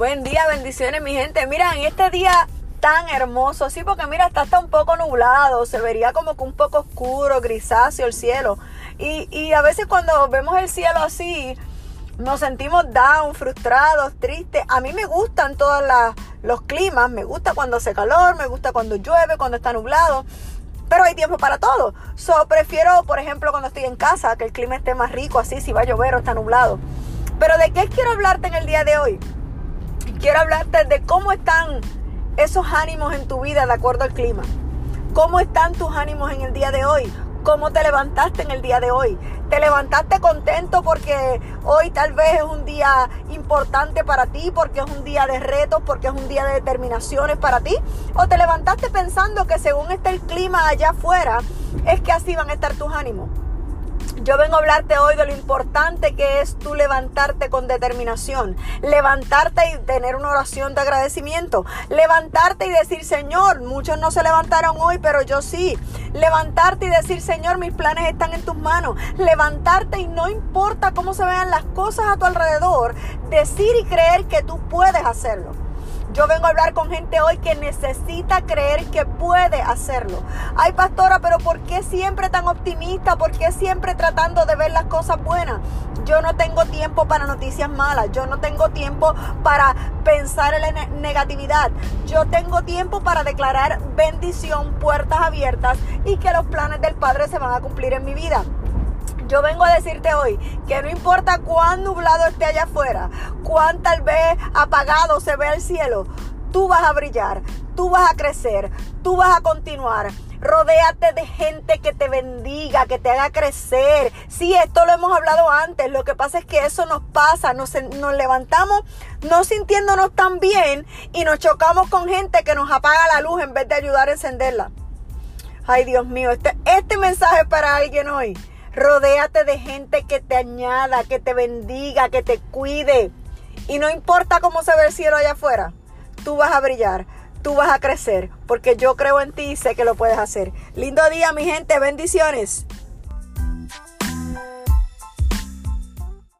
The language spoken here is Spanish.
Buen día, bendiciones mi gente. Mira, en este día tan hermoso, sí, porque mira, está hasta un poco nublado, se vería como que un poco oscuro, grisáceo el cielo. Y, y a veces cuando vemos el cielo así, nos sentimos down, frustrados, tristes. A mí me gustan todos los climas, me gusta cuando hace calor, me gusta cuando llueve, cuando está nublado. Pero hay tiempo para todo. So, prefiero, por ejemplo, cuando estoy en casa, que el clima esté más rico, así, si va a llover o está nublado. Pero ¿de qué quiero hablarte en el día de hoy? Quiero hablarte de cómo están esos ánimos en tu vida de acuerdo al clima. ¿Cómo están tus ánimos en el día de hoy? ¿Cómo te levantaste en el día de hoy? ¿Te levantaste contento porque hoy tal vez es un día importante para ti, porque es un día de retos, porque es un día de determinaciones para ti? ¿O te levantaste pensando que según está el clima allá afuera, es que así van a estar tus ánimos? Yo vengo a hablarte hoy de lo importante que es tú levantarte con determinación, levantarte y tener una oración de agradecimiento, levantarte y decir, Señor, muchos no se levantaron hoy, pero yo sí. Levantarte y decir, Señor, mis planes están en tus manos. Levantarte y no importa cómo se vean las cosas a tu alrededor, decir y creer que tú puedes hacerlo. Yo vengo a hablar con gente hoy que necesita creer que puede hacerlo. Ay, pastora, pero ¿por qué siempre tan optimista? ¿Por qué siempre tratando de ver las cosas buenas? Yo no tengo tiempo para noticias malas. Yo no tengo tiempo para pensar en la negatividad. Yo tengo tiempo para declarar bendición, puertas abiertas y que los planes del Padre se van a cumplir en mi vida. Yo vengo a decirte hoy que no importa cuán nublado esté allá afuera, cuán tal vez apagado se ve el cielo, tú vas a brillar, tú vas a crecer, tú vas a continuar. Rodéate de gente que te bendiga, que te haga crecer. Sí, esto lo hemos hablado antes. Lo que pasa es que eso nos pasa. Nos, nos, levantamos no sintiéndonos tan bien y nos chocamos con gente que nos apaga la luz en vez de ayudar a encenderla. Ay, Dios mío, este, este mensaje es para alguien hoy. Rodéate de gente que te añada, que te bendiga, que te cuide. Y no importa cómo se ve el cielo allá afuera, tú vas a brillar, tú vas a crecer, porque yo creo en ti y sé que lo puedes hacer. Lindo día, mi gente, bendiciones.